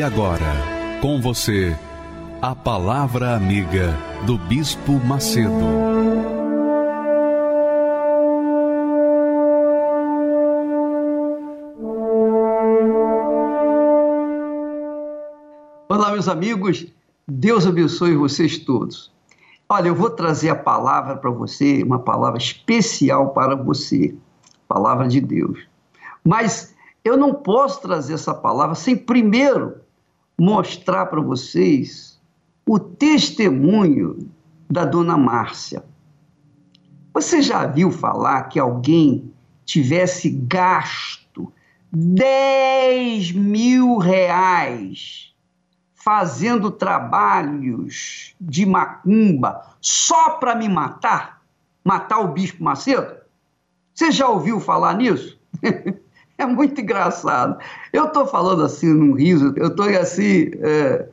E agora, com você, a Palavra Amiga do Bispo Macedo. Olá, meus amigos, Deus abençoe vocês todos. Olha, eu vou trazer a palavra para você, uma palavra especial para você, palavra de Deus. Mas eu não posso trazer essa palavra sem primeiro mostrar para vocês o testemunho da dona Márcia. Você já viu falar que alguém tivesse gasto 10 mil reais fazendo trabalhos de macumba só para me matar? Matar o Bispo Macedo? Você já ouviu falar nisso? é muito engraçado. Eu estou falando assim num riso, eu estou assim. É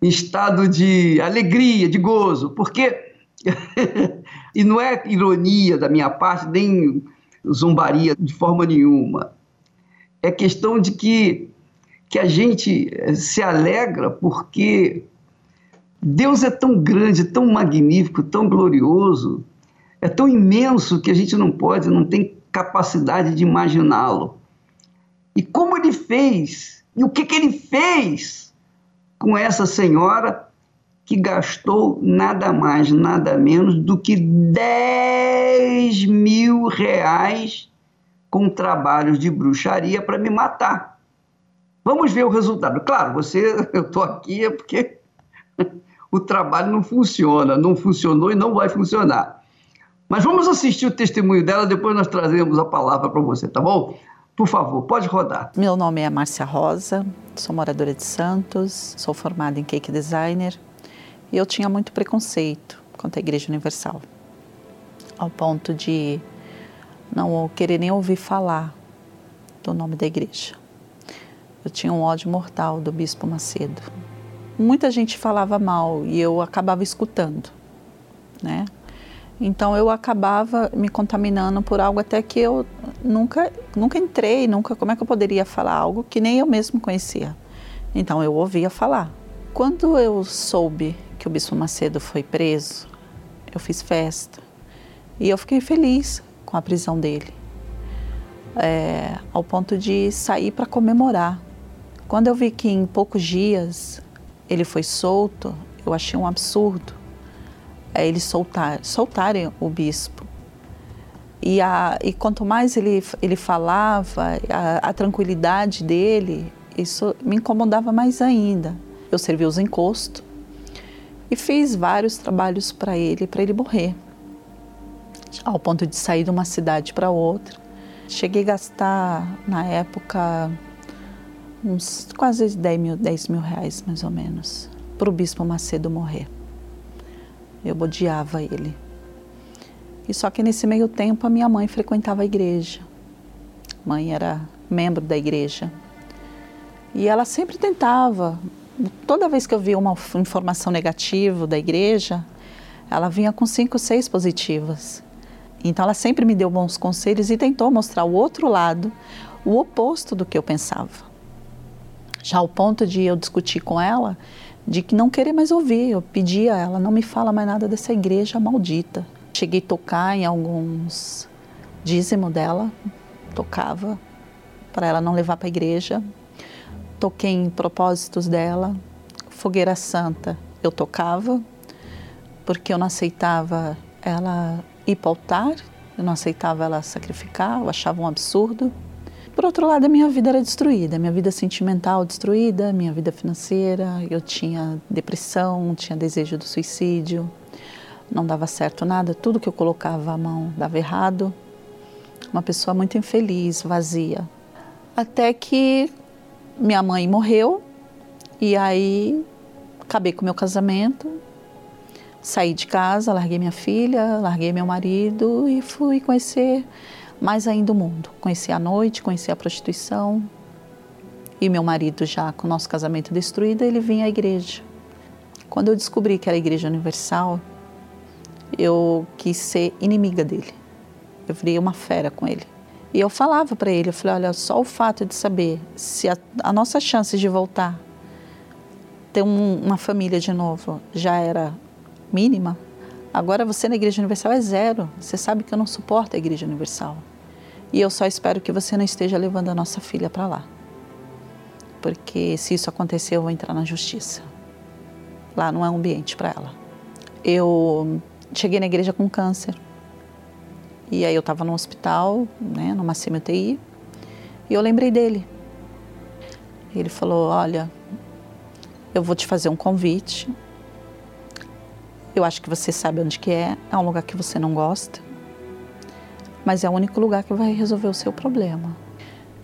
em estado de alegria, de gozo, porque. e não é ironia da minha parte, nem zombaria de forma nenhuma. É questão de que, que a gente eh, se alegra porque Deus é tão grande, tão magnífico, tão glorioso, é tão imenso que a gente não pode, não tem capacidade de imaginá-lo. E como ele fez, e o que, que ele fez com essa senhora que gastou nada mais, nada menos do que 10 mil reais com trabalhos de bruxaria para me matar. Vamos ver o resultado. Claro, você, eu estou aqui é porque o trabalho não funciona, não funcionou e não vai funcionar. Mas vamos assistir o testemunho dela, depois nós trazemos a palavra para você, tá bom? Por favor, pode rodar. Meu nome é Márcia Rosa, sou moradora de Santos, sou formada em cake designer e eu tinha muito preconceito contra a Igreja Universal, ao ponto de não querer nem ouvir falar do nome da igreja. Eu tinha um ódio mortal do Bispo Macedo. Muita gente falava mal e eu acabava escutando, né? Então eu acabava me contaminando por algo até que eu nunca, nunca entrei, nunca, como é que eu poderia falar algo que nem eu mesmo conhecia? Então eu ouvia falar. Quando eu soube que o Bispo Macedo foi preso, eu fiz festa e eu fiquei feliz com a prisão dele, é, ao ponto de sair para comemorar. Quando eu vi que em poucos dias ele foi solto, eu achei um absurdo é eles soltar, soltarem o bispo. E, a, e quanto mais ele, ele falava, a, a tranquilidade dele, isso me incomodava mais ainda. Eu servi os encostos e fiz vários trabalhos para ele, para ele morrer, ao ponto de sair de uma cidade para outra. Cheguei a gastar, na época, uns quase 10 mil, 10 mil reais, mais ou menos, para o Bispo Macedo morrer. Eu odiava ele. E só que nesse meio tempo a minha mãe frequentava a igreja. Mãe era membro da igreja. E ela sempre tentava, toda vez que eu via uma informação negativa da igreja, ela vinha com cinco, seis positivas. Então ela sempre me deu bons conselhos e tentou mostrar o outro lado, o oposto do que eu pensava. Já ao ponto de eu discutir com ela de que não querer mais ouvir. Eu pedia a ela, não me fala mais nada dessa igreja maldita. Cheguei a tocar em alguns dízimo dela, tocava para ela não levar para a igreja. Toquei em propósitos dela, fogueira santa, eu tocava, porque eu não aceitava ela ir para o altar, eu não aceitava ela sacrificar, eu achava um absurdo. Por outro lado, a minha vida era destruída, minha vida sentimental destruída, minha vida financeira, eu tinha depressão, tinha desejo do suicídio, não dava certo nada, tudo que eu colocava a mão dava errado. Uma pessoa muito infeliz, vazia. Até que minha mãe morreu e aí acabei com meu casamento, saí de casa, larguei minha filha, larguei meu marido e fui conhecer mais ainda o mundo. Conheci a noite, conheci a prostituição. E meu marido, já com o nosso casamento destruído, ele vinha à igreja. Quando eu descobri que era a Igreja Universal, eu quis ser inimiga dele. Eu virei uma fera com ele. E eu falava para ele, eu falei, olha, só o fato de saber se a, a nossa chance de voltar, ter um, uma família de novo, já era mínima, agora você na Igreja Universal é zero. Você sabe que eu não suporto a Igreja Universal. E eu só espero que você não esteja levando a nossa filha para lá. Porque se isso acontecer, eu vou entrar na justiça. Lá não é um ambiente para ela. Eu cheguei na igreja com câncer. E aí eu estava no hospital, né, numa CMTI, e eu lembrei dele. Ele falou: Olha, eu vou te fazer um convite. Eu acho que você sabe onde que é. É um lugar que você não gosta, mas é o único lugar que vai resolver o seu problema.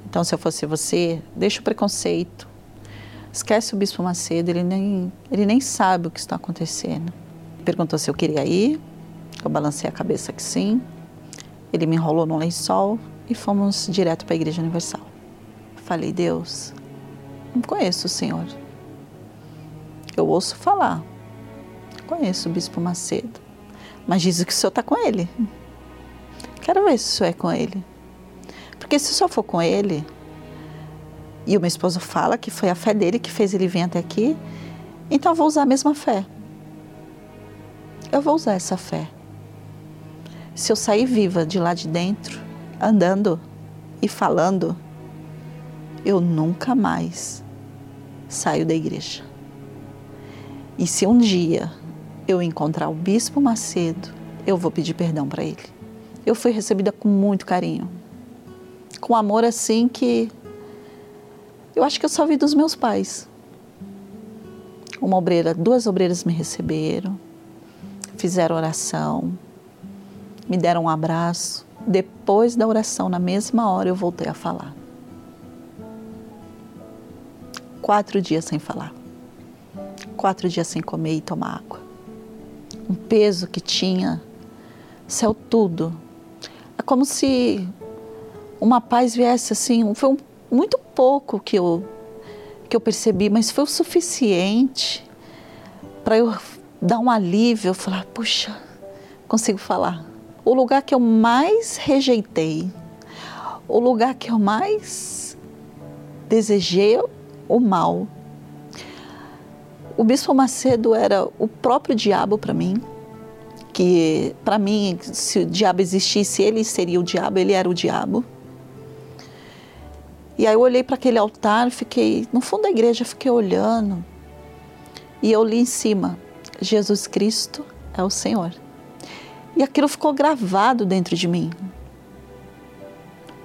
Então, se eu fosse você, deixa o preconceito, esquece o Bispo Macedo. Ele nem ele nem sabe o que está acontecendo. Perguntou se eu queria ir. Eu balancei a cabeça que sim. Ele me enrolou no lençol e fomos direto para a Igreja Universal. Falei, Deus, não conheço o Senhor. Eu ouço falar. Conheço o Bispo Macedo. Mas diz que o Senhor está com ele. Quero ver se o Senhor é com ele. Porque se Senhor for com ele, e o meu esposo fala que foi a fé dele que fez ele vir até aqui, então eu vou usar a mesma fé. Eu vou usar essa fé se eu sair viva de lá de dentro, andando e falando, eu nunca mais saio da igreja. E se um dia eu encontrar o Bispo Macedo, eu vou pedir perdão para ele. Eu fui recebida com muito carinho, com amor assim que eu acho que eu só vi dos meus pais. Uma obreira, duas obreiras me receberam, fizeram oração, me deram um abraço. Depois da oração, na mesma hora, eu voltei a falar. Quatro dias sem falar. Quatro dias sem comer e tomar água. Um peso que tinha, céu tudo. É como se uma paz viesse assim. Foi um, muito pouco que eu, que eu percebi, mas foi o suficiente para eu dar um alívio, falar, puxa, consigo falar o lugar que eu mais rejeitei, o lugar que eu mais desejei o mal. O Bispo Macedo era o próprio diabo para mim, que para mim, se o diabo existisse, ele seria o diabo, ele era o diabo. E aí eu olhei para aquele altar, fiquei no fundo da igreja, fiquei olhando. E eu li em cima: Jesus Cristo é o Senhor. E aquilo ficou gravado dentro de mim.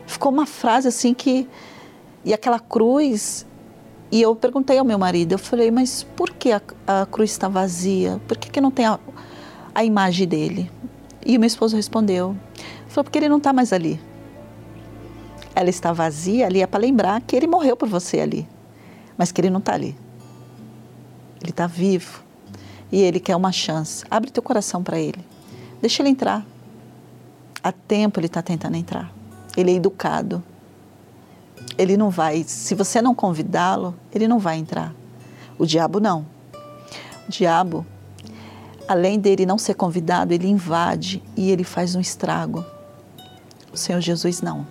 Ficou uma frase assim que. E aquela cruz. E eu perguntei ao meu marido, eu falei, mas por que a, a cruz está vazia? Por que, que não tem a, a imagem dele? E o meu esposo respondeu, falou, porque ele não está mais ali. Ela está vazia ali, é para lembrar que ele morreu por você ali, mas que ele não está ali. Ele está vivo e ele quer uma chance. Abre teu coração para ele. Deixa ele entrar. Há tempo ele está tentando entrar. Ele é educado. Ele não vai, se você não convidá-lo, ele não vai entrar. O diabo não. O diabo, além dele não ser convidado, ele invade e ele faz um estrago. O Senhor Jesus não.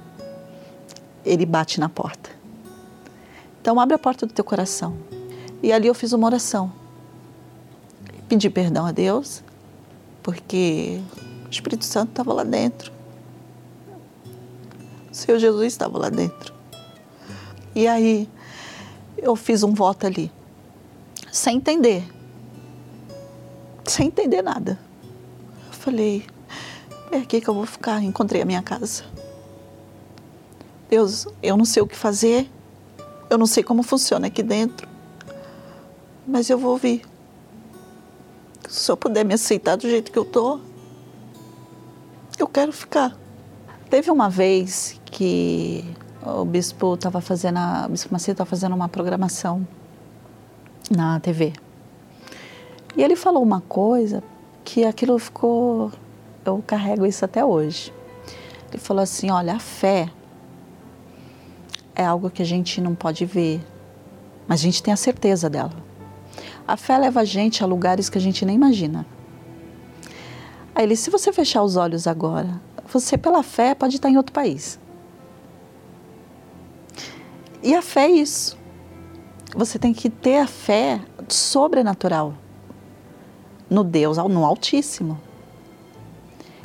Ele bate na porta. Então abre a porta do teu coração. E ali eu fiz uma oração. Pedi perdão a Deus porque o Espírito Santo estava lá dentro. O Senhor Jesus estava lá dentro. E aí eu fiz um voto ali, sem entender, sem entender nada. Eu falei, é aqui que eu vou ficar. Encontrei a minha casa. Deus, eu não sei o que fazer, eu não sei como funciona aqui dentro, mas eu vou vir. Se senhor puder me aceitar do jeito que eu tô, eu quero ficar. Teve uma vez que o bispo estava fazendo, a, o bispo Macedo estava fazendo uma programação na TV. E ele falou uma coisa que aquilo ficou, eu carrego isso até hoje. Ele falou assim: olha, a fé é algo que a gente não pode ver, mas a gente tem a certeza dela. A fé leva a gente a lugares que a gente nem imagina. Aí ele, se você fechar os olhos agora, você pela fé pode estar em outro país. E a fé é isso. Você tem que ter a fé sobrenatural no Deus, no Altíssimo.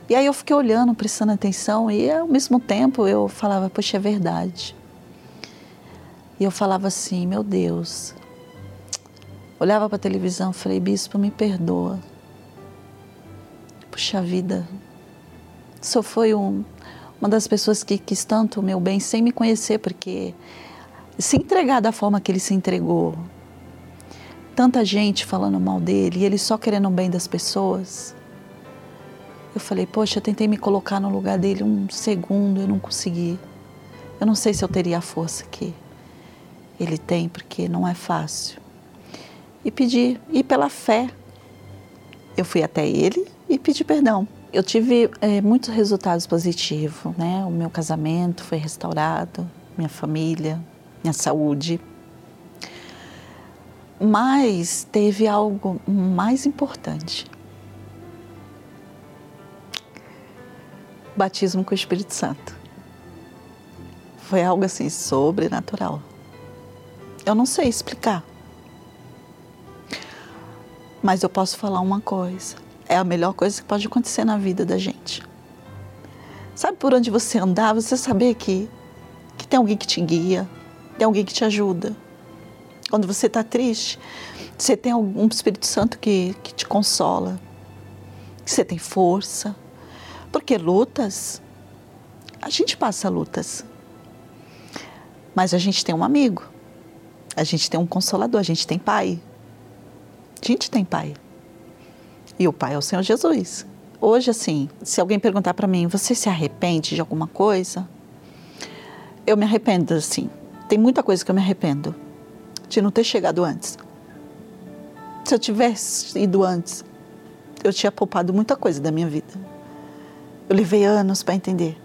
E aí eu fiquei olhando, prestando atenção, e ao mesmo tempo eu falava, poxa, é verdade. E eu falava assim, meu Deus. Olhava para a televisão, falei, bispo, me perdoa. Puxa vida, só foi um, uma das pessoas que quis tanto o meu bem sem me conhecer, porque se entregar da forma que ele se entregou, tanta gente falando mal dele e ele só querendo o bem das pessoas. Eu falei, poxa, eu tentei me colocar no lugar dele um segundo, eu não consegui. Eu não sei se eu teria a força que ele tem, porque não é fácil. E pedi, e pela fé, eu fui até ele e pedi perdão. Eu tive é, muitos resultados positivos, né? O meu casamento foi restaurado, minha família, minha saúde. Mas teve algo mais importante. Batismo com o Espírito Santo. Foi algo assim sobrenatural. Eu não sei explicar. Mas eu posso falar uma coisa. É a melhor coisa que pode acontecer na vida da gente. Sabe por onde você andar, você saber que, que tem alguém que te guia, tem alguém que te ajuda. Quando você está triste, você tem um Espírito Santo que, que te consola, que você tem força. Porque lutas, a gente passa lutas. Mas a gente tem um amigo, a gente tem um consolador, a gente tem pai. A gente tem pai. E o pai é o Senhor Jesus. Hoje, assim, se alguém perguntar para mim, você se arrepende de alguma coisa? Eu me arrependo, assim, tem muita coisa que eu me arrependo de não ter chegado antes. Se eu tivesse ido antes, eu tinha poupado muita coisa da minha vida. Eu levei anos para entender.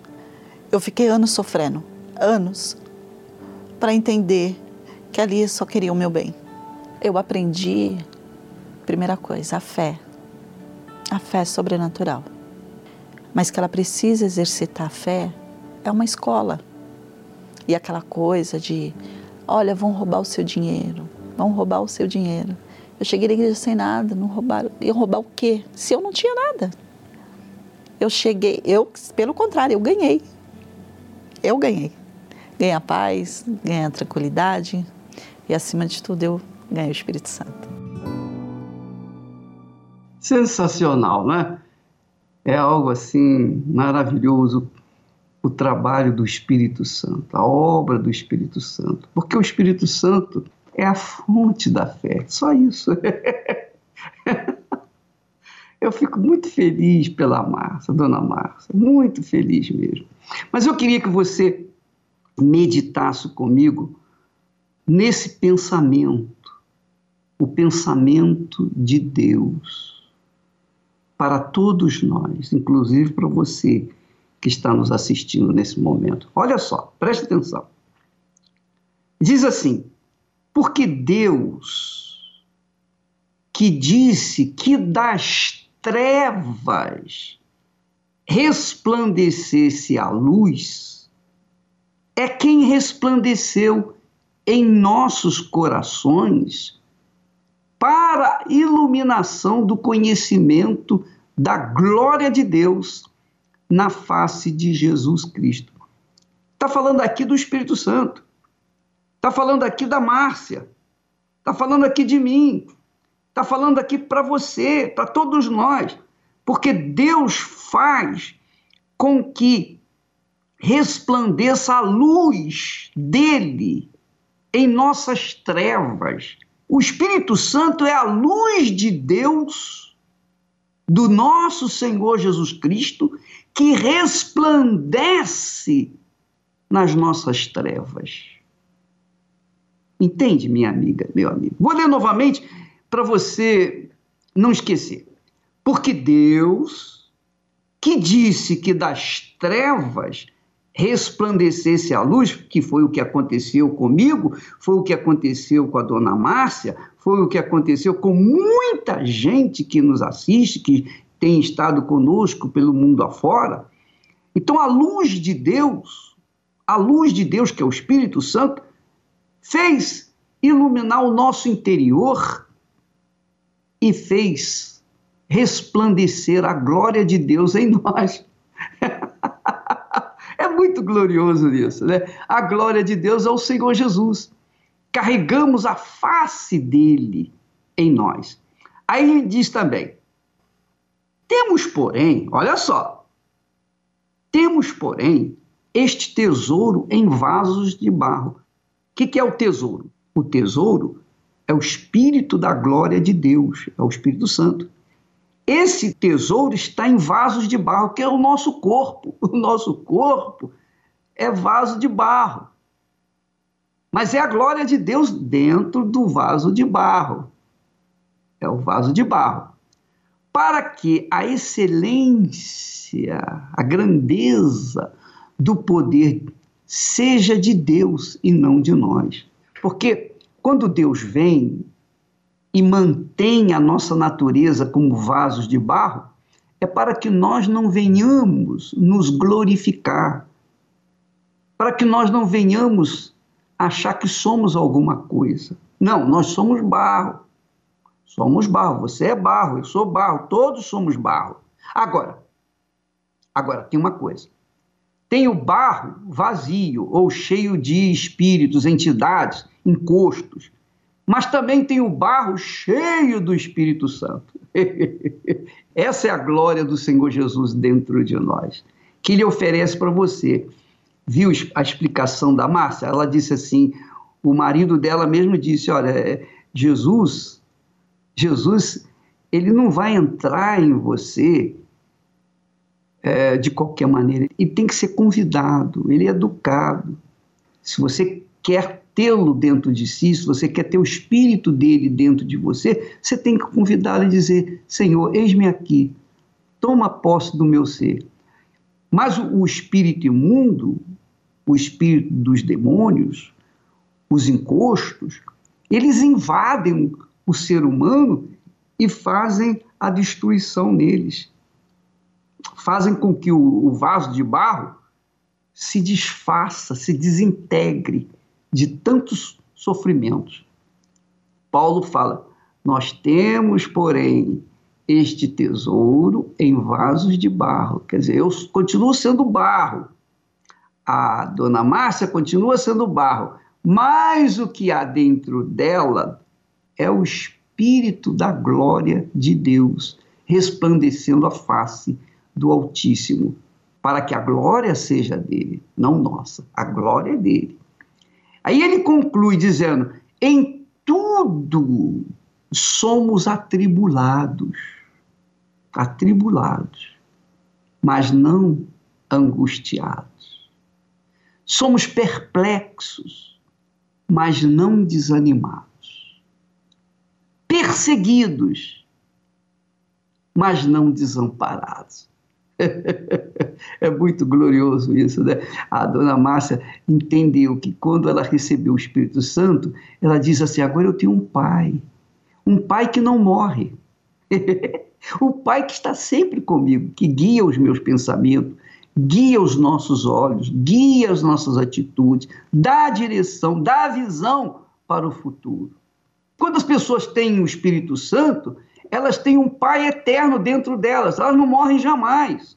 Eu fiquei anos sofrendo, anos, para entender que ali só queria o meu bem. Eu aprendi, primeira coisa, a fé. A fé sobrenatural. Mas que ela precisa exercitar a fé é uma escola e aquela coisa de, olha, vão roubar o seu dinheiro, vão roubar o seu dinheiro. Eu cheguei na igreja sem nada, não roubaram. Iam roubar o quê? Se eu não tinha nada. Eu cheguei, eu, pelo contrário, eu ganhei. Eu ganhei. Ganhei a paz, ganhei a tranquilidade e, acima de tudo, eu ganhei o Espírito Santo. Sensacional, né? É algo assim maravilhoso o trabalho do Espírito Santo, a obra do Espírito Santo, porque o Espírito Santo é a fonte da fé, só isso. Eu fico muito feliz pela Márcia, dona Márcia, muito feliz mesmo. Mas eu queria que você meditasse comigo nesse pensamento, o pensamento de Deus para todos nós, inclusive para você que está nos assistindo nesse momento. Olha só, preste atenção. Diz assim: porque Deus, que disse que das trevas resplandecesse a luz, é quem resplandeceu em nossos corações para iluminação do conhecimento da glória de Deus na face de Jesus Cristo. Está falando aqui do Espírito Santo. Está falando aqui da Márcia. Está falando aqui de mim. Está falando aqui para você, para todos nós. Porque Deus faz com que resplandeça a luz dele em nossas trevas. O Espírito Santo é a luz de Deus, do nosso Senhor Jesus Cristo, que resplandece nas nossas trevas. Entende, minha amiga, meu amigo? Vou ler novamente para você não esquecer. Porque Deus, que disse que das trevas resplandecesse a luz, que foi o que aconteceu comigo, foi o que aconteceu com a dona Márcia, foi o que aconteceu com muita gente que nos assiste, que tem estado conosco pelo mundo afora. Então, a luz de Deus, a luz de Deus, que é o Espírito Santo, fez iluminar o nosso interior e fez resplandecer a glória de Deus em nós. é muito glorioso isso, né? A glória de Deus é o Senhor Jesus. Carregamos a face dele em nós. Aí ele diz também: temos, porém, olha só, temos, porém, este tesouro em vasos de barro que, que é o tesouro? O tesouro é o Espírito da glória de Deus, é o Espírito Santo. Esse tesouro está em vasos de barro, que é o nosso corpo. O nosso corpo é vaso de barro. Mas é a glória de Deus dentro do vaso de barro. É o vaso de barro. Para que a excelência, a grandeza do poder seja de Deus e não de nós. Porque quando Deus vem e mantém a nossa natureza como vasos de barro, é para que nós não venhamos nos glorificar, para que nós não venhamos achar que somos alguma coisa. Não, nós somos barro. Somos barro. Você é barro, eu sou barro, todos somos barro. Agora, agora tem uma coisa. Tem o barro vazio ou cheio de espíritos, entidades, encostos. Mas também tem o barro cheio do Espírito Santo. Essa é a glória do Senhor Jesus dentro de nós, que Ele oferece para você. Viu a explicação da Márcia? Ela disse assim: o marido dela mesmo disse: Olha, é, Jesus, Jesus, ele não vai entrar em você é, de qualquer maneira. E tem que ser convidado, ele é educado. Se você quer tê-lo dentro de si, se você quer ter o espírito dele dentro de você, você tem que convidá-lo e dizer: Senhor, eis-me aqui, toma posse do meu ser. Mas o, o espírito imundo, o espírito dos demônios, os encostos, eles invadem o ser humano e fazem a destruição neles fazem com que o, o vaso de barro se desfaça, se desintegre de tantos sofrimentos. Paulo fala: Nós temos, porém, este tesouro em vasos de barro. Quer dizer, eu continuo sendo barro. A dona Márcia continua sendo barro. Mas o que há dentro dela é o Espírito da glória de Deus, resplandecendo a face do Altíssimo, para que a glória seja dele, não nossa, a glória é dele. Aí ele conclui dizendo: em tudo somos atribulados, atribulados, mas não angustiados. Somos perplexos, mas não desanimados. Perseguidos, mas não desamparados. é muito glorioso isso, né? A dona Márcia entendeu que quando ela recebeu o Espírito Santo, ela diz assim: agora eu tenho um pai, um pai que não morre. o pai que está sempre comigo, que guia os meus pensamentos, guia os nossos olhos, guia as nossas atitudes, dá a direção, dá a visão para o futuro. Quando as pessoas têm o Espírito Santo, elas têm um Pai eterno dentro delas, elas não morrem jamais.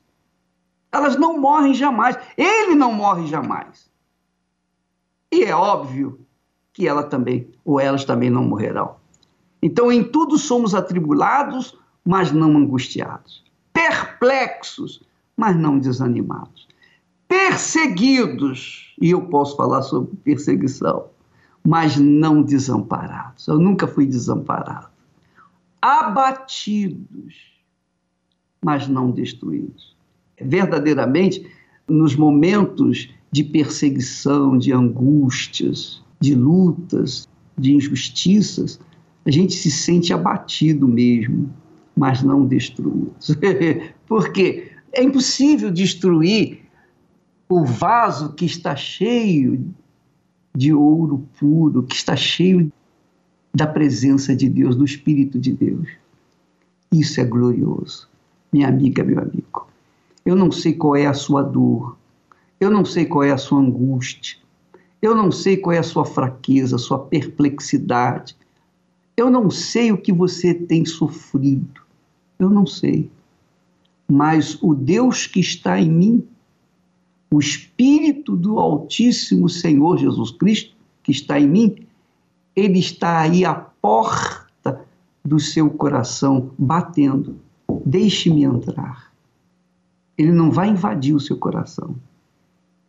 Elas não morrem jamais. Ele não morre jamais. E é óbvio que ela também, ou elas também não morrerão. Então, em tudo somos atribulados, mas não angustiados. Perplexos, mas não desanimados. Perseguidos, e eu posso falar sobre perseguição, mas não desamparados. Eu nunca fui desamparado abatidos, mas não destruídos. Verdadeiramente, nos momentos de perseguição, de angústias, de lutas, de injustiças, a gente se sente abatido mesmo, mas não destruído. Porque é impossível destruir o vaso que está cheio de ouro puro, que está cheio da presença de Deus, do Espírito de Deus. Isso é glorioso. Minha amiga, meu amigo. Eu não sei qual é a sua dor, eu não sei qual é a sua angústia, eu não sei qual é a sua fraqueza, a sua perplexidade, eu não sei o que você tem sofrido, eu não sei. Mas o Deus que está em mim, o Espírito do Altíssimo Senhor Jesus Cristo, que está em mim, ele está aí à porta do seu coração, batendo. Deixe-me entrar. Ele não vai invadir o seu coração.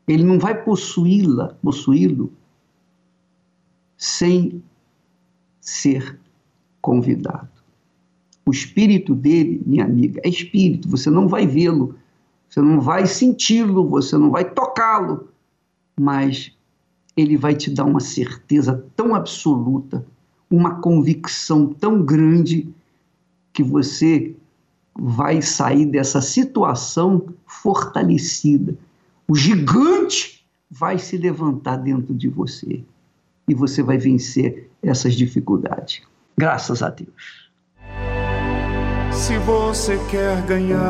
Ele não vai possuí-la, possuí-lo, sem ser convidado. O espírito dele, minha amiga, é espírito, você não vai vê-lo, você não vai senti-lo, você não vai tocá-lo, mas ele vai te dar uma certeza tão absoluta, uma convicção tão grande que você vai sair dessa situação fortalecida. O gigante vai se levantar dentro de você e você vai vencer essas dificuldades. Graças a Deus. Se você quer ganhar,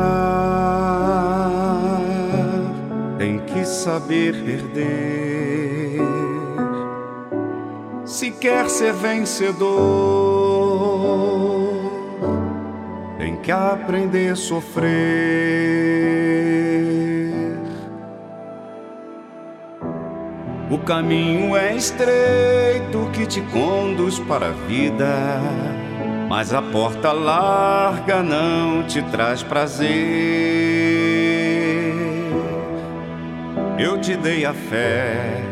tem que saber perder. Se quer ser vencedor, tem que aprender a sofrer. O caminho é estreito que te conduz para a vida, mas a porta larga não te traz prazer. Eu te dei a fé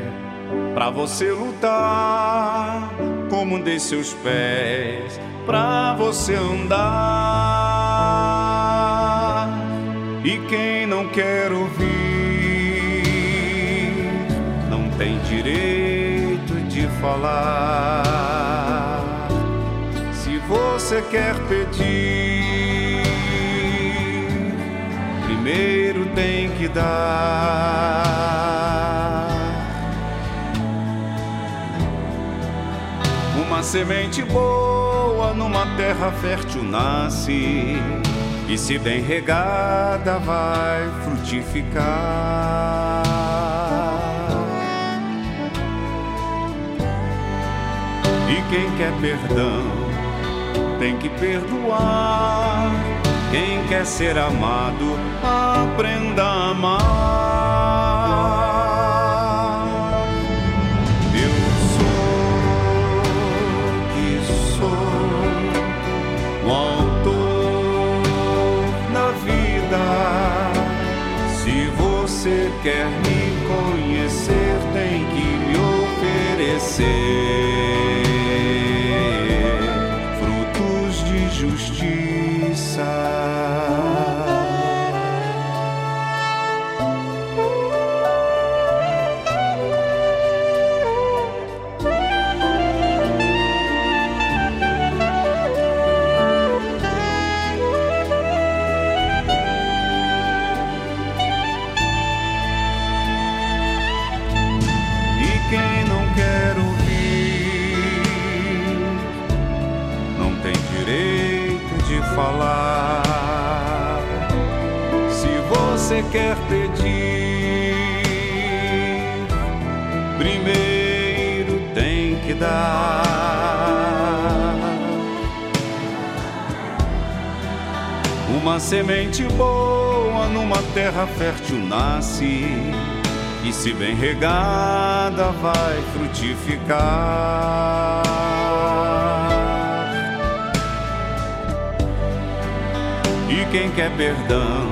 Pra você lutar, como dei seus pés, pra você andar. E quem não quer ouvir, não tem direito de falar. Se você quer pedir, primeiro tem que dar. Uma semente boa numa terra fértil nasce, e se bem regada vai frutificar. E quem quer perdão tem que perdoar. Quem quer ser amado, aprenda a amar. quer me conhecer, tem que me oferecer quer pedir, primeiro tem que dar. Uma semente boa numa terra fértil nasce, e se bem regada vai frutificar. E quem quer perdão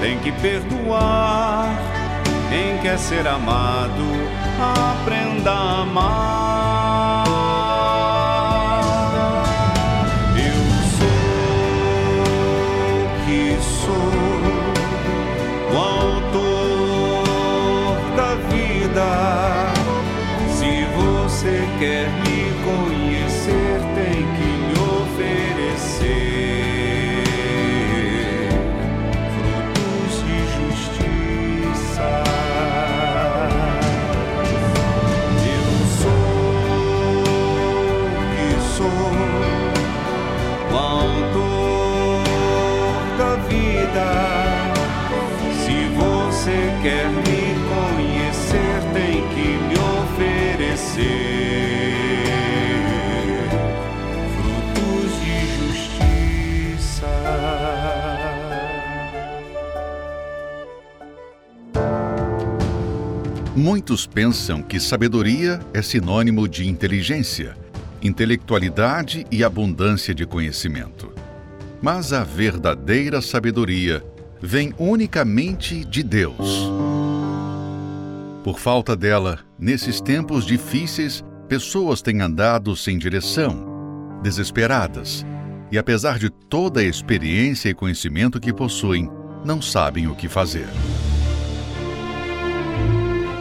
tem que perdoar. Quem quer ser amado, aprenda a amar. Eu sou que sou, o autor da vida. Se você quer me Muitos pensam que sabedoria é sinônimo de inteligência, intelectualidade e abundância de conhecimento. Mas a verdadeira sabedoria vem unicamente de Deus. Por falta dela, nesses tempos difíceis, pessoas têm andado sem direção, desesperadas, e apesar de toda a experiência e conhecimento que possuem, não sabem o que fazer.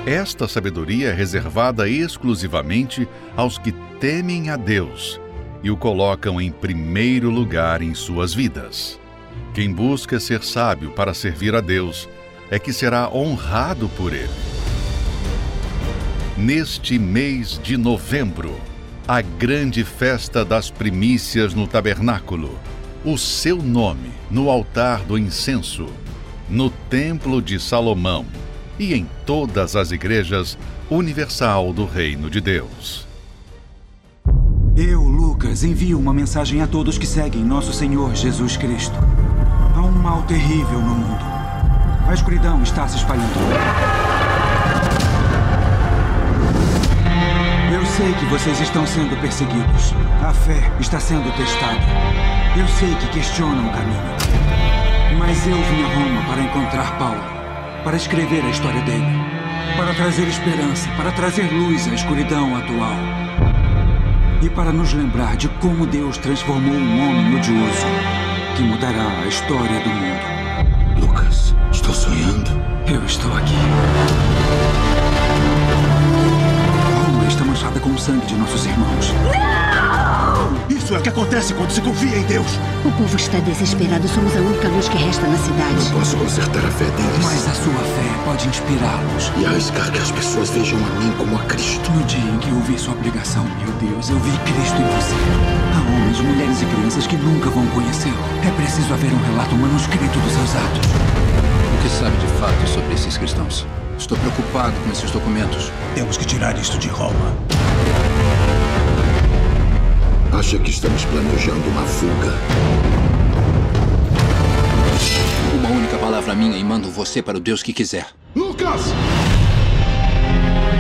Esta sabedoria é reservada exclusivamente aos que temem a Deus e o colocam em primeiro lugar em suas vidas. Quem busca ser sábio para servir a Deus é que será honrado por Ele. Neste mês de novembro, a grande festa das primícias no tabernáculo, o seu nome no altar do incenso, no templo de Salomão e em todas as igrejas universal do Reino de Deus. Eu, Lucas, envio uma mensagem a todos que seguem nosso Senhor Jesus Cristo. Há um mal terrível no mundo. A escuridão está se espalhando. Eu sei que vocês estão sendo perseguidos. A fé está sendo testada. Eu sei que questionam o caminho. Mas eu vim a Roma para encontrar Paulo, para escrever a história dele, para trazer esperança, para trazer luz à escuridão atual. E para nos lembrar de como Deus transformou um homem odioso que mudará a história do mundo. Lucas, estou sonhando. Eu estou aqui. Roma está manchada com o sangue de nossos irmãos. Isso é o que acontece quando se confia em Deus. O povo está desesperado. Somos a única luz que resta na cidade. Posso consertar a fé deles Mas a sua fé pode inspirá-los. e arriscar que as pessoas vejam a mim como a Cristo. No dia em que eu vi sua pregação, meu Deus, eu vi Cristo em você. Há homens, mulheres e crianças que nunca vão conhecê-lo. É preciso haver um relato manuscrito dos seus atos. O que sabe de fato sobre esses cristãos? Estou preocupado com esses documentos. Temos que tirar isto de Roma. Acha que estamos planejando uma fuga? Uma única palavra minha e mando você para o Deus que quiser. Lucas!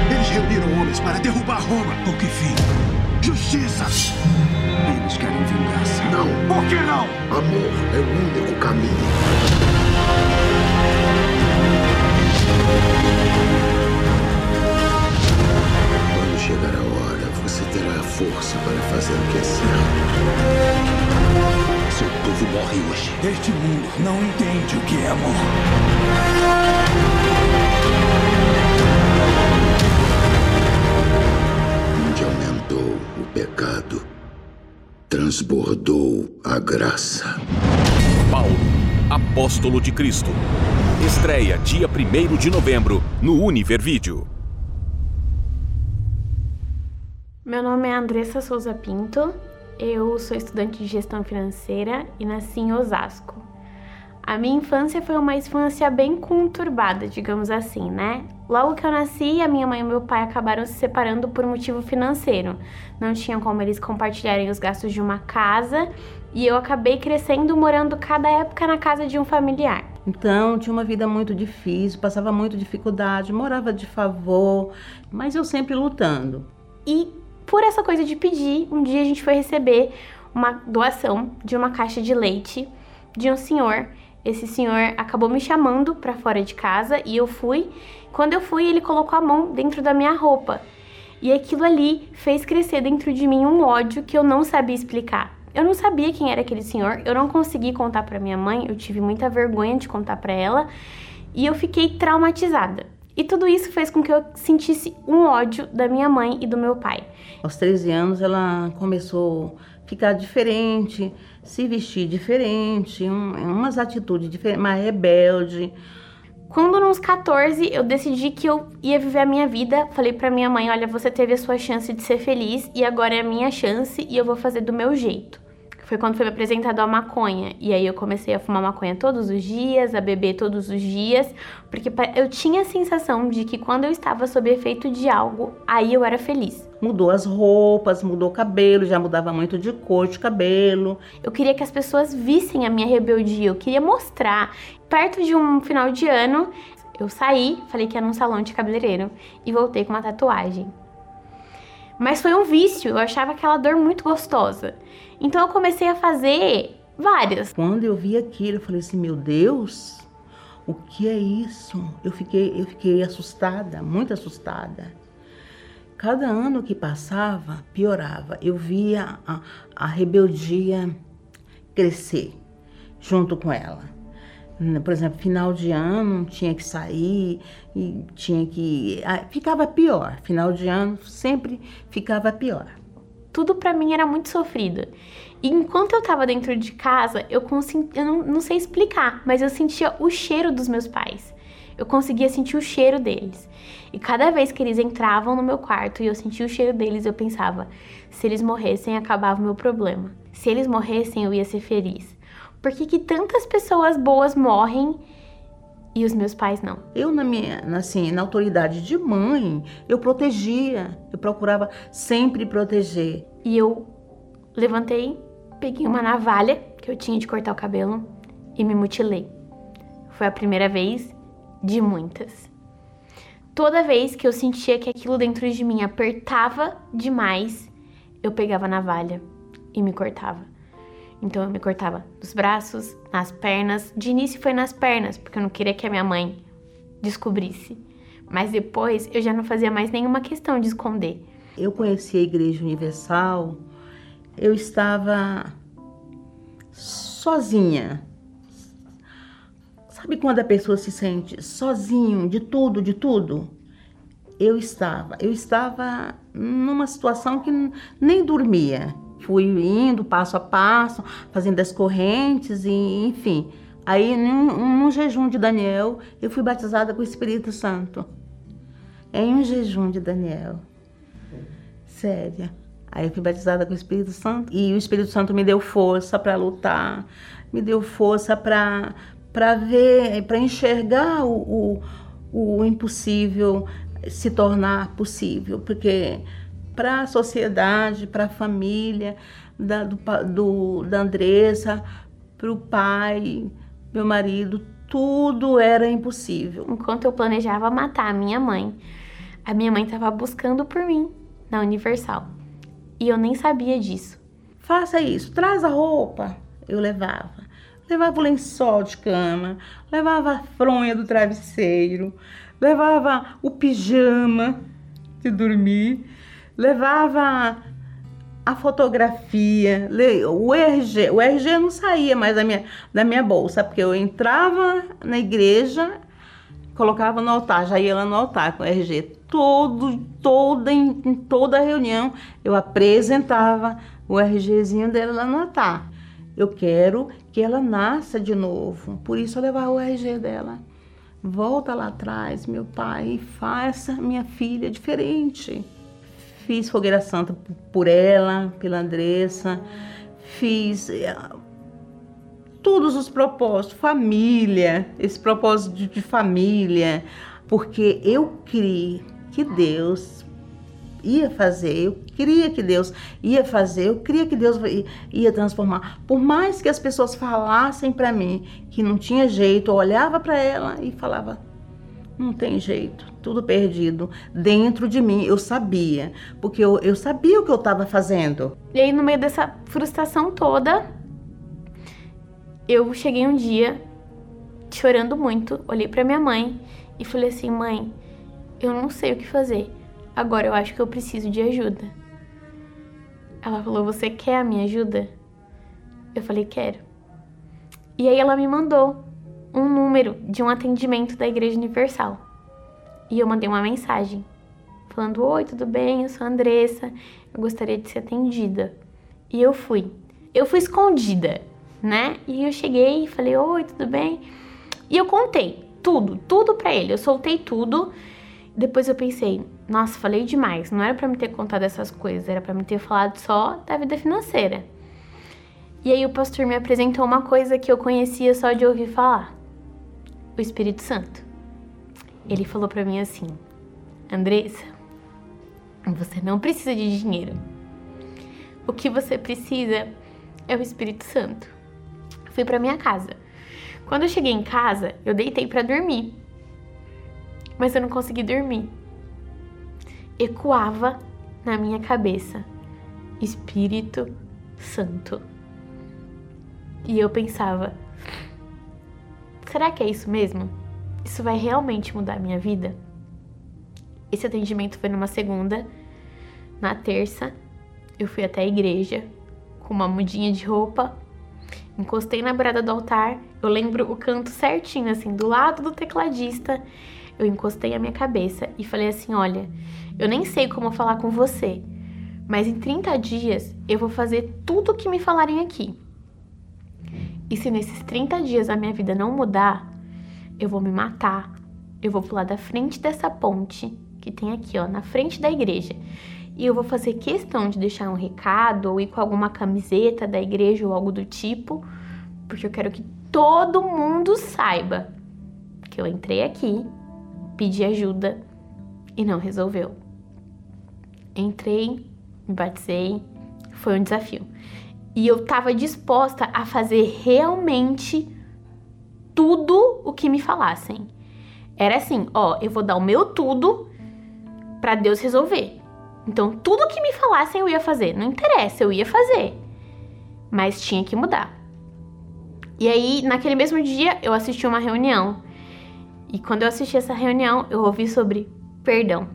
Eles reuniram homens para derrubar Roma. Com que fim? Justiça! Eles querem vingança. Não. Por que não? Amor é o único caminho. Terá a força para fazer o que é certo. Seu povo morre hoje. Este mundo não entende o que é amor. Onde aumentou o pecado, transbordou a graça. Paulo, apóstolo de Cristo. Estreia dia 1 de novembro no Univer Vídeo. Meu nome é Andressa Souza Pinto, eu sou estudante de gestão financeira e nasci em Osasco. A minha infância foi uma infância bem conturbada, digamos assim, né? Logo que eu nasci, a minha mãe e meu pai acabaram se separando por motivo financeiro. Não tinha como eles compartilharem os gastos de uma casa e eu acabei crescendo morando cada época na casa de um familiar. Então, tinha uma vida muito difícil, passava muita dificuldade, morava de favor, mas eu sempre lutando. E por essa coisa de pedir, um dia a gente foi receber uma doação de uma caixa de leite de um senhor. Esse senhor acabou me chamando para fora de casa e eu fui. Quando eu fui, ele colocou a mão dentro da minha roupa. E aquilo ali fez crescer dentro de mim um ódio que eu não sabia explicar. Eu não sabia quem era aquele senhor, eu não consegui contar para minha mãe, eu tive muita vergonha de contar para ela e eu fiquei traumatizada. E tudo isso fez com que eu sentisse um ódio da minha mãe e do meu pai. Aos 13 anos ela começou a ficar diferente, se vestir diferente, um, umas atitudes diferentes, mais rebelde. Quando nos 14 eu decidi que eu ia viver a minha vida, falei para minha mãe, olha, você teve a sua chance de ser feliz e agora é a minha chance e eu vou fazer do meu jeito foi quando foi me apresentado a maconha. E aí eu comecei a fumar maconha todos os dias, a beber todos os dias, porque eu tinha a sensação de que quando eu estava sob efeito de algo, aí eu era feliz. Mudou as roupas, mudou o cabelo, já mudava muito de cor de cabelo. Eu queria que as pessoas vissem a minha rebeldia, eu queria mostrar. Perto de um final de ano, eu saí, falei que era num salão de cabeleireiro e voltei com uma tatuagem. Mas foi um vício, eu achava aquela dor muito gostosa. Então eu comecei a fazer várias. Quando eu vi aquilo, eu falei assim: meu Deus, o que é isso? Eu fiquei, eu fiquei assustada, muito assustada. Cada ano que passava, piorava. Eu via a, a rebeldia crescer junto com ela. Por exemplo, final de ano tinha que sair e tinha que. Ficava pior. Final de ano sempre ficava pior. Tudo para mim era muito sofrido. E enquanto eu tava dentro de casa, eu, consegui, eu não, não sei explicar, mas eu sentia o cheiro dos meus pais. Eu conseguia sentir o cheiro deles. E cada vez que eles entravam no meu quarto e eu sentia o cheiro deles, eu pensava: se eles morressem, acabava o meu problema. Se eles morressem, eu ia ser feliz. Por que, que tantas pessoas boas morrem e os meus pais não? Eu, na minha, assim, na autoridade de mãe, eu protegia, eu procurava sempre proteger. E eu levantei, peguei uma navalha que eu tinha de cortar o cabelo e me mutilei. Foi a primeira vez de muitas. Toda vez que eu sentia que aquilo dentro de mim apertava demais, eu pegava a navalha e me cortava. Então eu me cortava nos braços, nas pernas. De início foi nas pernas, porque eu não queria que a minha mãe descobrisse. Mas depois eu já não fazia mais nenhuma questão de esconder. Eu conheci a Igreja Universal, eu estava sozinha. Sabe quando a pessoa se sente sozinho de tudo, de tudo? Eu estava, eu estava numa situação que nem dormia fui indo passo a passo, fazendo as correntes e enfim. Aí, num, num jejum de Daniel, eu fui batizada com o Espírito Santo. Em um jejum de Daniel. Séria. Aí eu fui batizada com o Espírito Santo e o Espírito Santo me deu força para lutar, me deu força para para ver, para enxergar o, o, o impossível se tornar possível, porque para a sociedade, para a família da, do, do, da Andressa, para o pai, meu marido, tudo era impossível. Enquanto eu planejava matar a minha mãe, a minha mãe estava buscando por mim na Universal. E eu nem sabia disso. Faça isso, traz a roupa. Eu levava. Levava o lençol de cama, levava a fronha do travesseiro, levava o pijama de dormir levava a fotografia, o RG. O RG não saía mais da minha, da minha bolsa, porque eu entrava na igreja, colocava no altar, já ia lá no altar com o RG. Todo, toda, em, em toda reunião, eu apresentava o RGzinho dela lá no altar. Eu quero que ela nasça de novo, por isso eu levava o RG dela. Volta lá atrás, meu pai, e faça minha filha diferente fiz fogueira santa por ela, pela Andressa, fiz eh, todos os propósitos, família, esse propósito de, família, porque eu criei que Deus ia fazer, eu queria que Deus ia fazer, eu queria que Deus ia transformar. Por mais que as pessoas falassem para mim que não tinha jeito, eu olhava para ela e falava: não tem jeito, tudo perdido. Dentro de mim eu sabia, porque eu, eu sabia o que eu estava fazendo. E aí, no meio dessa frustração toda, eu cheguei um dia chorando muito, olhei para minha mãe e falei assim: mãe, eu não sei o que fazer. Agora eu acho que eu preciso de ajuda. Ela falou: Você quer a minha ajuda? Eu falei: Quero. E aí ela me mandou um número de um atendimento da Igreja Universal. E eu mandei uma mensagem falando: Oi, tudo bem? Eu sou a Andressa, eu gostaria de ser atendida. E eu fui. Eu fui escondida, né? E eu cheguei e falei: Oi, tudo bem? E eu contei tudo, tudo para ele. Eu soltei tudo. Depois eu pensei: Nossa, falei demais. Não era para me ter contado essas coisas, era para me ter falado só da vida financeira. E aí o pastor me apresentou uma coisa que eu conhecia só de ouvir falar: o Espírito Santo. Ele falou para mim assim: Andressa, você não precisa de dinheiro. O que você precisa é o Espírito Santo. Fui para minha casa. Quando eu cheguei em casa, eu deitei para dormir. Mas eu não consegui dormir. Ecoava na minha cabeça: Espírito Santo. E eu pensava: será que é isso mesmo? Isso vai realmente mudar a minha vida? Esse atendimento foi numa segunda. Na terça, eu fui até a igreja com uma mudinha de roupa, encostei na beirada do altar. Eu lembro o canto certinho, assim, do lado do tecladista. Eu encostei a minha cabeça e falei assim: Olha, eu nem sei como falar com você, mas em 30 dias eu vou fazer tudo o que me falarem aqui. E se nesses 30 dias a minha vida não mudar, eu vou me matar. Eu vou pular da frente dessa ponte que tem aqui, ó, na frente da igreja. E eu vou fazer questão de deixar um recado ou ir com alguma camiseta da igreja ou algo do tipo, porque eu quero que todo mundo saiba que eu entrei aqui, pedi ajuda e não resolveu. Entrei, me batizei, foi um desafio. E eu estava disposta a fazer realmente tudo o que me falassem. Era assim, ó, eu vou dar o meu tudo para Deus resolver. Então, tudo que me falassem eu ia fazer. Não interessa, eu ia fazer. Mas tinha que mudar. E aí, naquele mesmo dia, eu assisti uma reunião. E quando eu assisti essa reunião, eu ouvi sobre perdão.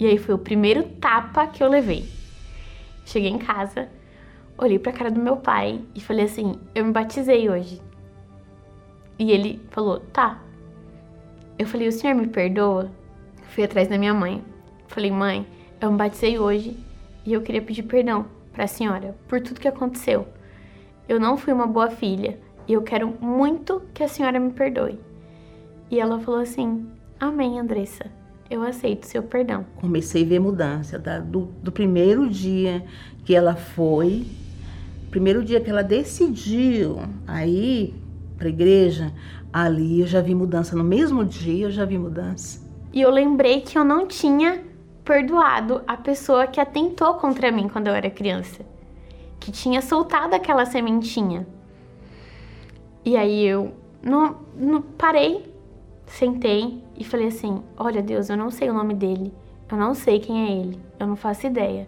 E aí foi o primeiro tapa que eu levei. Cheguei em casa, olhei pra cara do meu pai e falei assim: Eu me batizei hoje. E ele falou: Tá. Eu falei: O senhor me perdoa? Fui atrás da minha mãe. Falei: Mãe, eu me batizei hoje e eu queria pedir perdão pra senhora por tudo que aconteceu. Eu não fui uma boa filha e eu quero muito que a senhora me perdoe. E ela falou assim: Amém, Andressa. Eu aceito seu perdão. Comecei a ver mudança, tá? do, do primeiro dia que ela foi primeiro dia que ela decidiu aí para a igreja, ali eu já vi mudança. No mesmo dia eu já vi mudança. E eu lembrei que eu não tinha perdoado a pessoa que atentou contra mim quando eu era criança, que tinha soltado aquela sementinha. E aí eu não, não parei, sentei e falei assim: Olha, Deus, eu não sei o nome dele, eu não sei quem é ele, eu não faço ideia,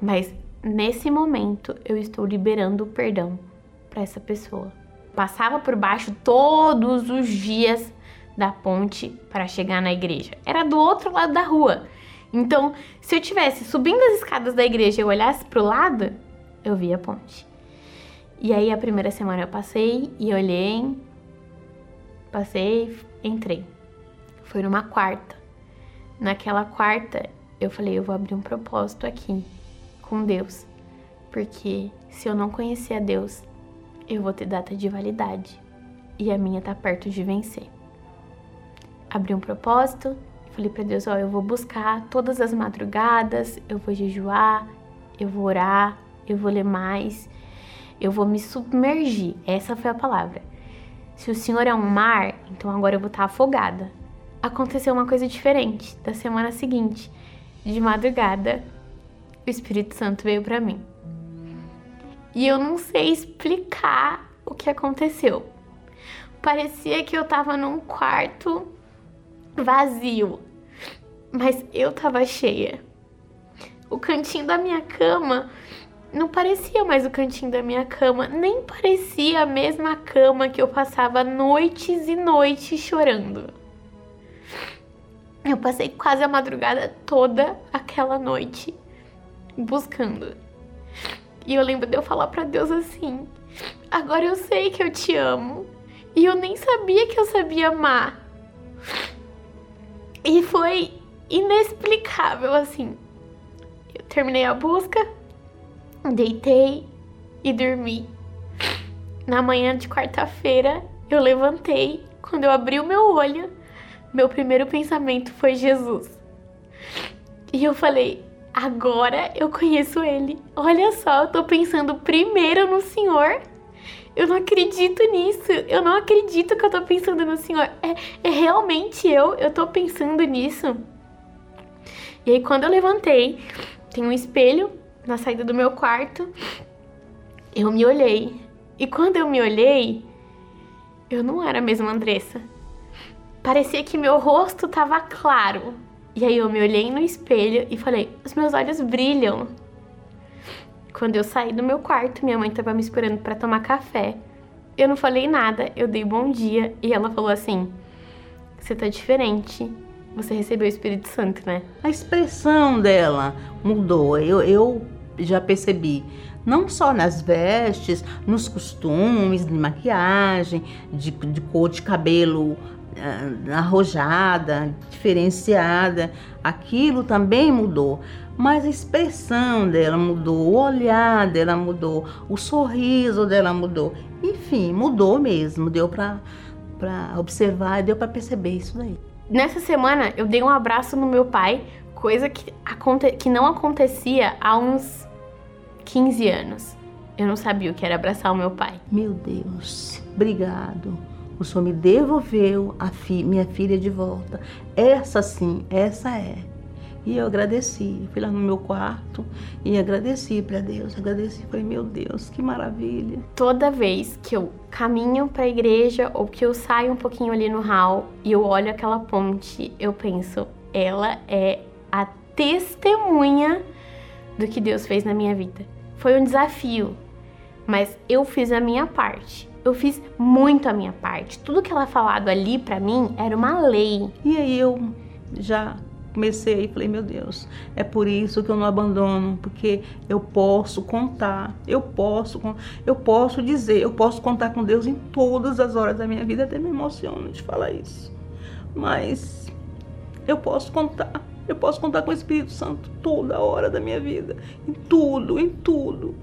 mas nesse momento eu estou liberando o perdão para essa pessoa. Passava por baixo todos os dias da ponte para chegar na igreja. Era do outro lado da rua. Então, se eu tivesse subindo as escadas da igreja e eu olhasse para o lado, eu via a ponte. E aí a primeira semana eu passei e olhei, passei, entrei. Foi numa quarta. Naquela quarta, eu falei, eu vou abrir um propósito aqui com Deus, porque se eu não conhecer a Deus, eu vou ter data de validade e a minha tá perto de vencer. Abri um propósito e falei para Deus: Ó, eu vou buscar todas as madrugadas, eu vou jejuar, eu vou orar, eu vou ler mais, eu vou me submergir. Essa foi a palavra. Se o Senhor é um mar, então agora eu vou estar tá afogada. Aconteceu uma coisa diferente da semana seguinte. De madrugada, o Espírito Santo veio para mim. E eu não sei explicar o que aconteceu. Parecia que eu tava num quarto vazio, mas eu tava cheia. O cantinho da minha cama não parecia mais o cantinho da minha cama, nem parecia a mesma cama que eu passava noites e noites chorando. Eu passei quase a madrugada toda aquela noite buscando. E eu lembro de eu falar para Deus assim: agora eu sei que eu te amo. E eu nem sabia que eu sabia amar. E foi inexplicável assim. Eu terminei a busca, deitei e dormi. Na manhã de quarta-feira, eu levantei. Quando eu abri o meu olho, meu primeiro pensamento foi Jesus. E eu falei: agora eu conheço Ele. Olha só, eu tô pensando primeiro no Senhor. Eu não acredito nisso. Eu não acredito que eu tô pensando no Senhor. É, é realmente eu. Eu tô pensando nisso. E aí, quando eu levantei, tem um espelho na saída do meu quarto. Eu me olhei. E quando eu me olhei, eu não era a mesma Andressa. Parecia que meu rosto tava claro. E aí eu me olhei no espelho e falei: os meus olhos brilham. Quando eu saí do meu quarto, minha mãe tava me esperando para tomar café. Eu não falei nada, eu dei bom dia e ela falou assim: Você tá diferente. Você recebeu o Espírito Santo, né? A expressão dela mudou. Eu, eu já percebi. Não só nas vestes, nos costumes, de maquiagem, de, de cor de cabelo arrojada, diferenciada. Aquilo também mudou. Mas a expressão dela mudou, o olhar dela mudou, o sorriso dela mudou. Enfim, mudou mesmo. Deu para observar, deu para perceber isso daí. Nessa semana eu dei um abraço no meu pai, coisa que, aconte que não acontecia há uns 15 anos. Eu não sabia o que era abraçar o meu pai. Meu Deus, obrigado. O Senhor me devolveu a fi minha filha de volta. Essa sim, essa é. E eu agradeci. Fui lá no meu quarto e agradeci para Deus. Agradeci, falei, meu Deus, que maravilha. Toda vez que eu caminho para a igreja ou que eu saio um pouquinho ali no hall e eu olho aquela ponte, eu penso, ela é a testemunha do que Deus fez na minha vida. Foi um desafio, mas eu fiz a minha parte. Eu fiz muito a minha parte. Tudo que ela falado ali para mim era uma lei. E aí eu já comecei e falei, meu Deus, é por isso que eu não abandono, porque eu posso contar, eu posso, eu posso dizer, eu posso contar com Deus em todas as horas da minha vida, até me emociono de falar isso. Mas eu posso contar, eu posso contar com o Espírito Santo toda hora da minha vida, em tudo, em tudo.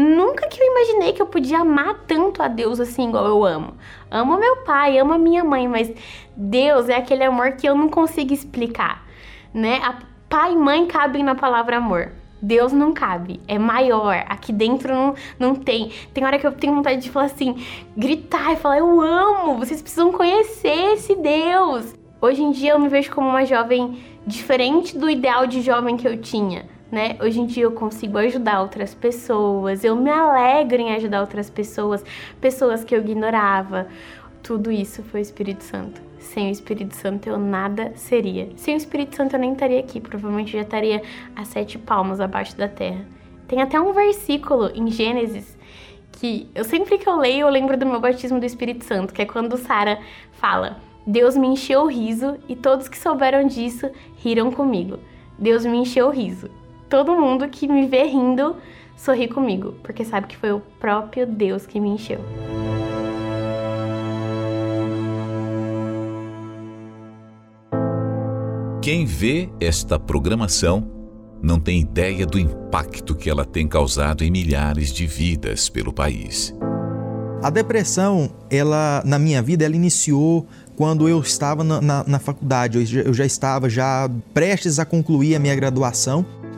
Nunca que eu imaginei que eu podia amar tanto a Deus assim igual eu amo. Amo meu pai, amo a minha mãe, mas Deus é aquele amor que eu não consigo explicar né? A pai e mãe cabem na palavra amor. Deus não cabe, é maior. Aqui dentro não, não tem. Tem hora que eu tenho vontade de falar assim, gritar e falar: Eu amo, vocês precisam conhecer esse Deus. Hoje em dia eu me vejo como uma jovem diferente do ideal de jovem que eu tinha. Né? Hoje em dia eu consigo ajudar outras pessoas, eu me alegro em ajudar outras pessoas, pessoas que eu ignorava. Tudo isso foi o Espírito Santo. Sem o Espírito Santo eu nada seria. Sem o Espírito Santo eu nem estaria aqui, provavelmente já estaria a sete palmos abaixo da terra. Tem até um versículo em Gênesis que eu sempre que eu leio eu lembro do meu batismo do Espírito Santo, que é quando Sara fala: Deus me encheu o riso e todos que souberam disso riram comigo. Deus me encheu o riso. Todo mundo que me vê rindo sorri comigo, porque sabe que foi o próprio Deus que me encheu. Quem vê esta programação não tem ideia do impacto que ela tem causado em milhares de vidas pelo país. A depressão, ela na minha vida, ela iniciou quando eu estava na, na, na faculdade. Eu já, eu já estava já prestes a concluir a minha graduação.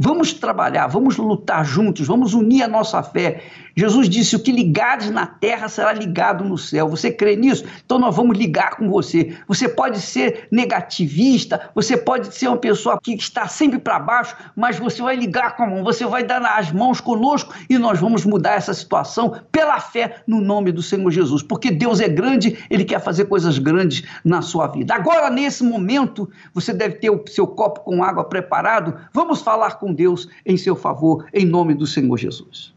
Vamos trabalhar, vamos lutar juntos, vamos unir a nossa fé. Jesus disse: O que ligares na terra será ligado no céu. Você crê nisso? Então nós vamos ligar com você. Você pode ser negativista, você pode ser uma pessoa que está sempre para baixo, mas você vai ligar com a mão, você vai dar as mãos conosco e nós vamos mudar essa situação pela fé no nome do Senhor Jesus. Porque Deus é grande, Ele quer fazer coisas grandes na sua vida. Agora, nesse momento, você deve ter o seu copo com água preparado. Vamos falar com Deus em seu favor, em nome do Senhor Jesus.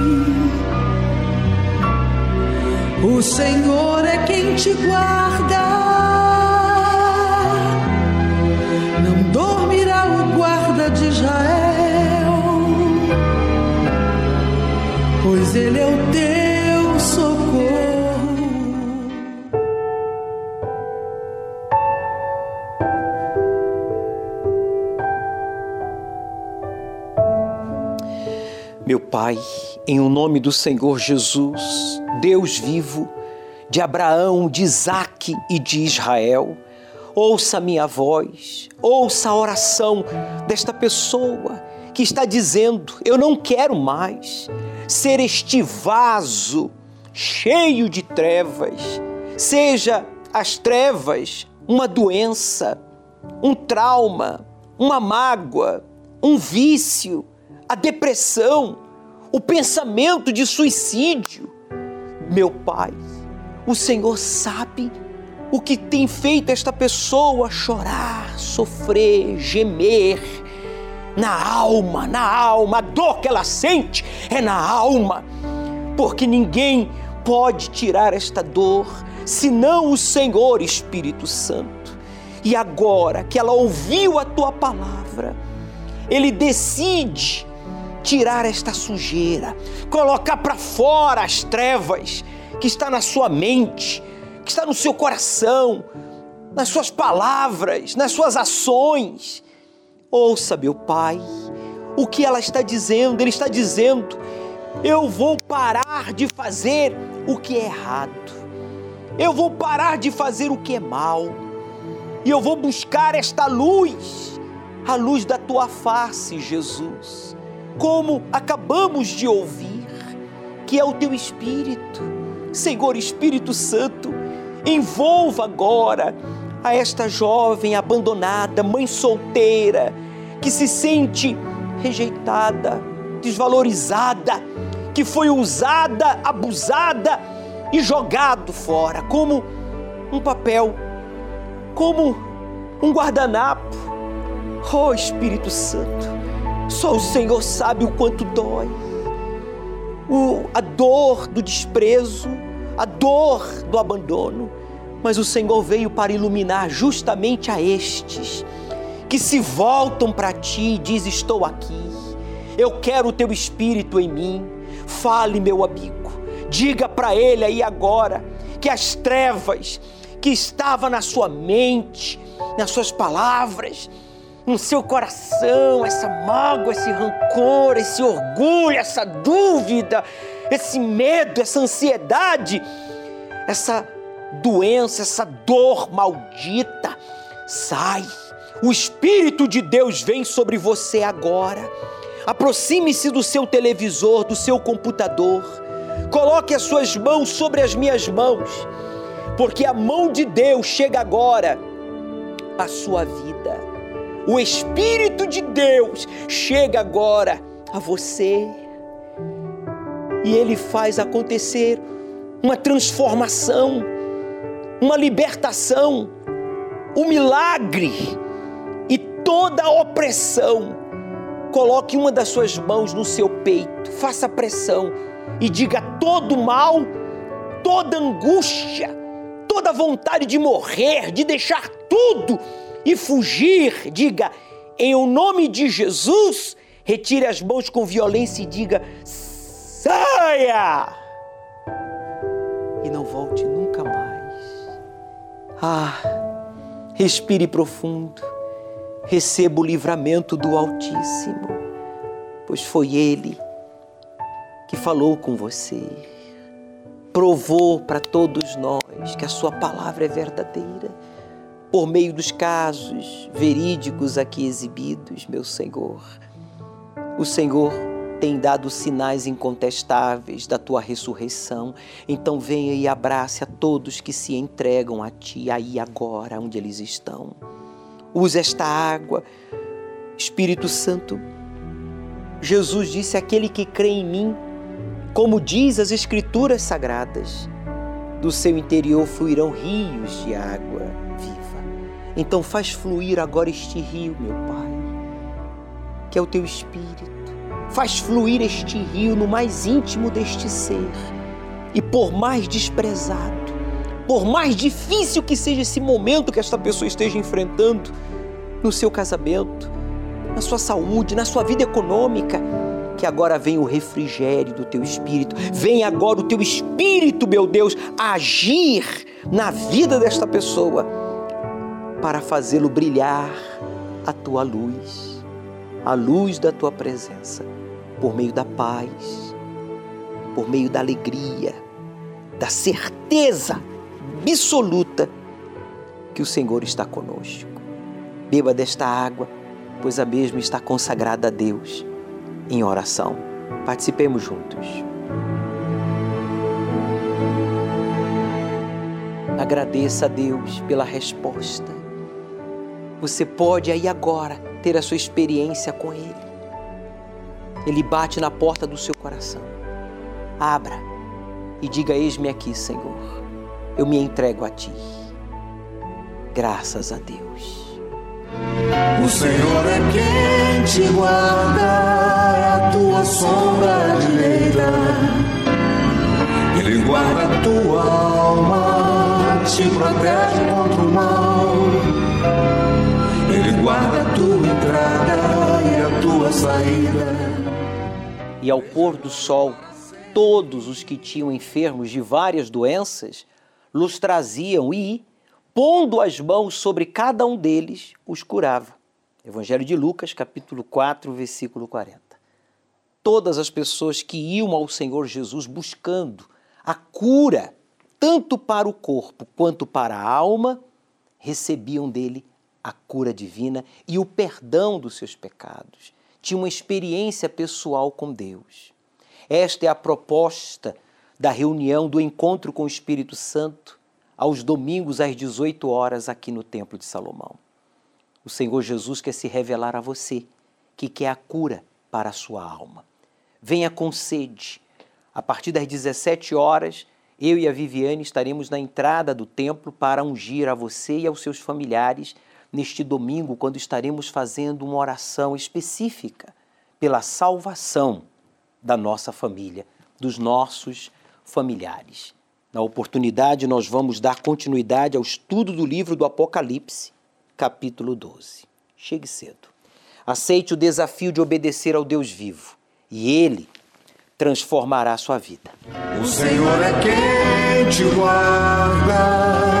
O Senhor é quem te guarda. Não dormirá o guarda de Israel, pois ele é o teu socorro. Meu Pai, em o nome do Senhor Jesus, Deus vivo, de Abraão, de Isaque e de Israel, ouça a minha voz, ouça a oração desta pessoa que está dizendo: Eu não quero mais ser este vaso cheio de trevas, seja as trevas uma doença, um trauma, uma mágoa, um vício, a depressão, o pensamento de suicídio. Meu Pai, o Senhor sabe o que tem feito esta pessoa chorar, sofrer, gemer. Na alma, na alma, a dor que ela sente é na alma, porque ninguém pode tirar esta dor senão o Senhor Espírito Santo. E agora que ela ouviu a tua palavra, ele decide tirar esta sujeira, colocar para fora as trevas que está na sua mente, que está no seu coração, nas suas palavras, nas suas ações. Ouça, meu Pai, o que ela está dizendo. Ele está dizendo: eu vou parar de fazer o que é errado, eu vou parar de fazer o que é mal, e eu vou buscar esta luz, a luz da tua face, Jesus, como acabamos de ouvir, que é o teu Espírito. Senhor Espírito Santo, envolva agora a esta jovem abandonada, mãe solteira, que se sente rejeitada, desvalorizada, que foi usada, abusada e jogado fora como um papel, como um guardanapo. Oh Espírito Santo, só o Senhor sabe o quanto dói. O, a dor do desprezo, a dor do abandono, mas o Senhor veio para iluminar justamente a estes que se voltam para ti e diz: Estou aqui, eu quero o teu espírito em mim. Fale, meu amigo, diga para ele aí agora que as trevas que estavam na sua mente, nas suas palavras, no seu coração, essa mágoa, esse rancor, esse orgulho, essa dúvida, esse medo, essa ansiedade, essa doença, essa dor maldita, sai. O Espírito de Deus vem sobre você agora. Aproxime-se do seu televisor, do seu computador. Coloque as suas mãos sobre as minhas mãos, porque a mão de Deus chega agora à sua vida. O Espírito de Deus chega agora a você e ele faz acontecer uma transformação uma libertação, um milagre e toda a opressão. Coloque uma das suas mãos no seu peito, faça pressão e diga todo mal, toda angústia, toda vontade de morrer, de deixar tudo e fugir. Diga, em o nome de Jesus, retire as mãos com violência e diga: saia! E não volte nunca mais. Ah, respire profundo, receba o livramento do Altíssimo, pois foi Ele que falou com você, provou para todos nós que a Sua palavra é verdadeira, por meio dos casos verídicos aqui exibidos, meu Senhor. O Senhor tem dado sinais incontestáveis da tua ressurreição. Então venha e abrace a todos que se entregam a ti aí agora, onde eles estão. Use esta água, Espírito Santo. Jesus disse: aquele que crê em mim, como diz as Escrituras sagradas, do seu interior fluirão rios de água. Então faz fluir agora este rio, meu Pai, que é o teu Espírito. Faz fluir este rio no mais íntimo deste ser. E por mais desprezado, por mais difícil que seja esse momento que esta pessoa esteja enfrentando no seu casamento, na sua saúde, na sua vida econômica, que agora vem o refrigério do teu espírito, vem agora o teu espírito, meu Deus, agir na vida desta pessoa para fazê-lo brilhar a tua luz, a luz da tua presença por meio da paz, por meio da alegria, da certeza absoluta que o Senhor está conosco. Beba desta água, pois a mesma está consagrada a Deus em oração. Participemos juntos. Agradeça a Deus pela resposta. Você pode aí agora ter a sua experiência com Ele. Ele bate na porta do seu coração. Abra e diga: Eis-me aqui, Senhor. Eu me entrego a Ti. Graças a Deus. O Senhor é quem te guarda, é a tua sombra direita. Ele guarda a tua alma, te protege contra o mal guarda a tua entrada e a tua saída. E ao pôr do sol, todos os que tinham enfermos de várias doenças los traziam e, pondo as mãos sobre cada um deles, os curava. Evangelho de Lucas, capítulo 4, versículo 40. Todas as pessoas que iam ao Senhor Jesus buscando a cura, tanto para o corpo quanto para a alma, recebiam dele a cura divina e o perdão dos seus pecados. Tinham uma experiência pessoal com Deus. Esta é a proposta da reunião do encontro com o Espírito Santo aos domingos às 18 horas aqui no Templo de Salomão. O Senhor Jesus quer se revelar a você, que quer a cura para a sua alma. Venha com sede. A partir das 17 horas, eu e a Viviane estaremos na entrada do templo para ungir a você e aos seus familiares neste domingo, quando estaremos fazendo uma oração específica pela salvação da nossa família, dos nossos familiares. Na oportunidade, nós vamos dar continuidade ao estudo do livro do Apocalipse capítulo 12. Chegue cedo. Aceite o desafio de obedecer ao Deus vivo e ele transformará a sua vida. O Senhor é quem te guarda,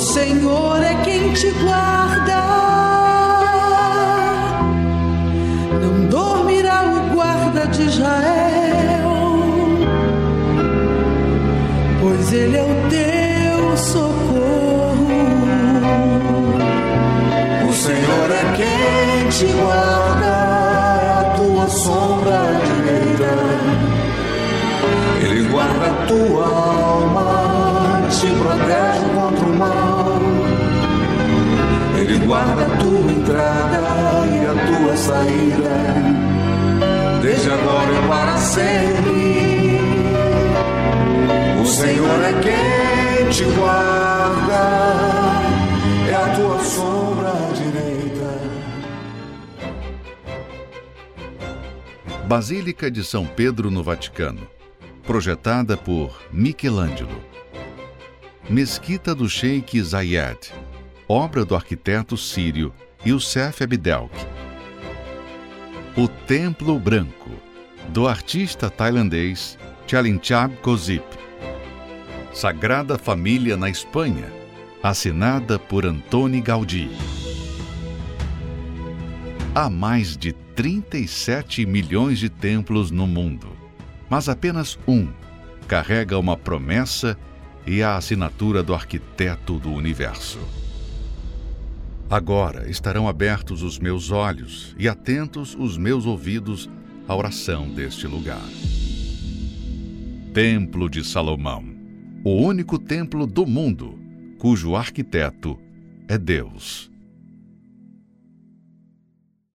Senhor é quem te guarda. Não dormirá o guarda de Israel, pois ele é o teu socorro. O Senhor é quem te guarda, é a tua sombra direita. Ele guarda a tua alma, te protege contra o mal. Guarda a tua entrada e a tua saída, desde agora e para sempre. O Senhor é quem te guarda, é a tua sombra direita. Basílica de São Pedro no Vaticano, projetada por Michelangelo. Mesquita do Sheikh Zayed, obra do arquiteto sírio Youssef Abdelk. O Templo Branco, do artista tailandês Chalinchab Kozip. Sagrada Família na Espanha, assinada por Antoni Gaudí. Há mais de 37 milhões de templos no mundo, mas apenas um carrega uma promessa e a assinatura do arquiteto do universo. Agora estarão abertos os meus olhos e atentos os meus ouvidos à oração deste lugar. Templo de Salomão, o único templo do mundo cujo arquiteto é Deus.